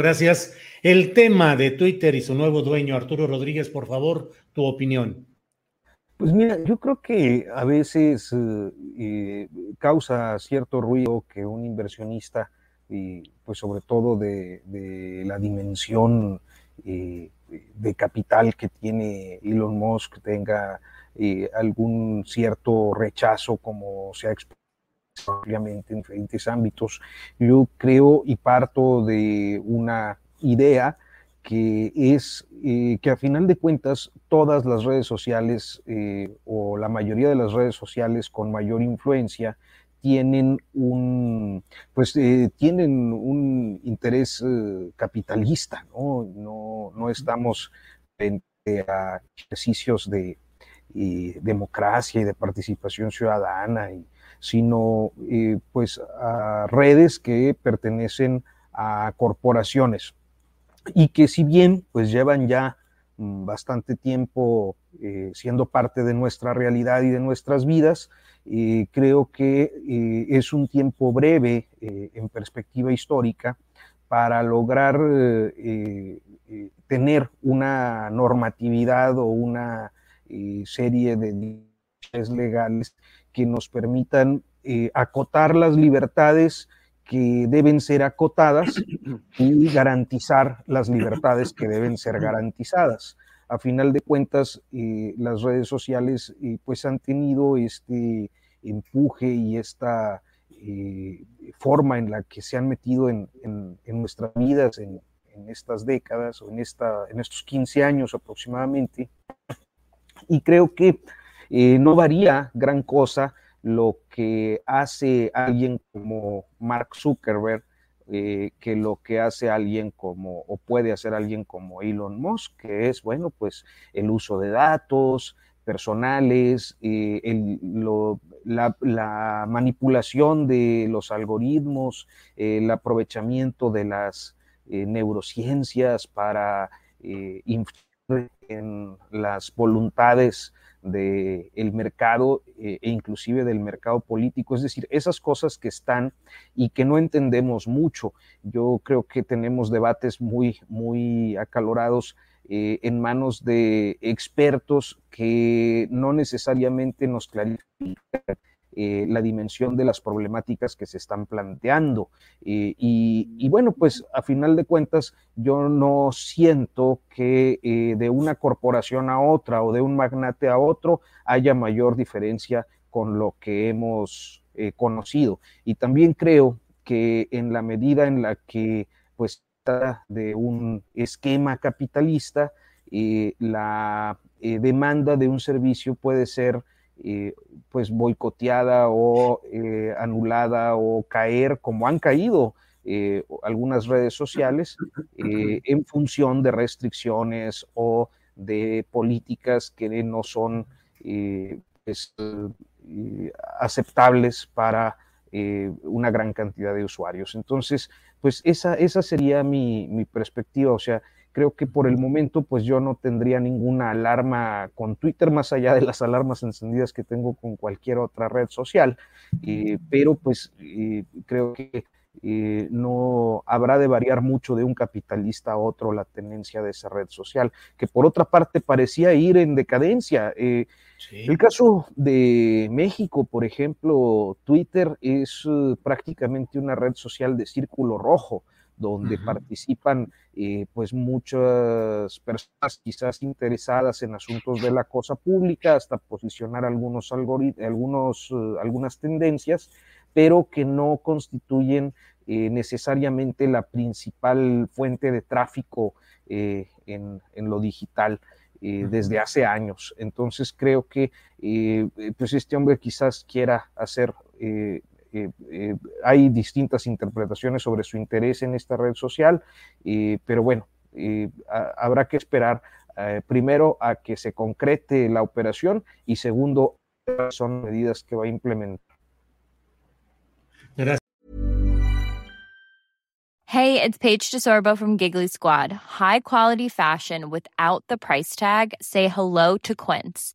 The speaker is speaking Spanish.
Gracias. El tema de Twitter y su nuevo dueño, Arturo Rodríguez, por favor, tu opinión. Pues mira, yo creo que a veces eh, eh, causa cierto ruido que un inversionista, y pues sobre todo de, la dimensión eh, de capital que tiene Elon Musk, tenga algún cierto rechazo como se ha expuesto ampliamente en diferentes ámbitos. Yo creo y parto de una idea que es eh, que a final de cuentas todas las redes sociales eh, o la mayoría de las redes sociales con mayor influencia tienen un pues eh, tienen un interés capitalista ¿no? ¿no? No, estamos frente a ejercicios de democracia y de participación ciudadana y, sino pues a redes que pertenecen a corporaciones. Y que si bien pues llevan ya mm, bastante tiempo eh, siendo parte de nuestra realidad y de nuestras vidas, eh, creo que eh, es un tiempo breve en perspectiva histórica para lograr tener una normatividad o una serie de legales que nos permitan acotar las libertades que deben ser acotadas y garantizar las libertades que deben ser garantizadas. A final de cuentas, eh, las redes sociales eh, pues han tenido este empuje y esta eh, forma en la que se han metido en, nuestras vidas en, estas décadas o en, esta, en estos 15 años aproximadamente. Y creo que no varía gran cosa lo que hace alguien como Mark Zuckerberg eh, que lo que hace alguien como, o puede hacer alguien como Elon Musk, que es, bueno, pues el uso de datos personales, eh, la, manipulación de los algoritmos, el aprovechamiento de las eh, neurociencias para influir en las voluntades del el mercado eh, e inclusive del mercado político, es decir, esas cosas que están y que no entendemos mucho. Yo creo que tenemos debates muy, muy acalorados eh, en manos de expertos que no necesariamente nos clarifican eh, la dimensión de las problemáticas que se están planteando. Eh, y, bueno, pues a final de cuentas, yo no siento que eh, de una corporación a otra o de un magnate a otro haya mayor diferencia con lo que hemos conocido. Y también creo que en la medida en la que pues está de un esquema capitalista, la demanda de un servicio puede ser eh, pues boicoteada o eh, anulada o caer como han caído eh, algunas redes sociales en función de restricciones o de políticas que no son pues, aceptables para una gran cantidad de usuarios. Entonces, pues esa, esa sería mi, mi perspectiva, o sea, Creo que por el momento, pues yo no tendría ninguna alarma con Twitter, más allá de las alarmas encendidas que tengo con cualquier otra red social, eh, pero pues eh, creo que eh, no habrá de variar mucho de un capitalista a otro la tenencia de esa red social, que por otra parte parecía ir en decadencia. El caso de México, por ejemplo, Twitter es prácticamente una red social de círculo rojo donde participan eh, pues muchas personas quizás interesadas en asuntos de la cosa pública, hasta posicionar algunos algunos, eh, algunas tendencias, pero que no constituyen eh, necesariamente la principal fuente de tráfico en, en, lo digital. desde hace años. Entonces creo que pues este hombre quizás quiera hacer eh, eh, hay distintas interpretaciones sobre su interés en esta red social, eh, pero bueno, habrá que esperar primero a que se concrete la operación y segundo, son medidas que va a implementar. Hey, it's Paige DeSorbo from Giggly Squad. High quality fashion without the price tag. Say hello to Quince.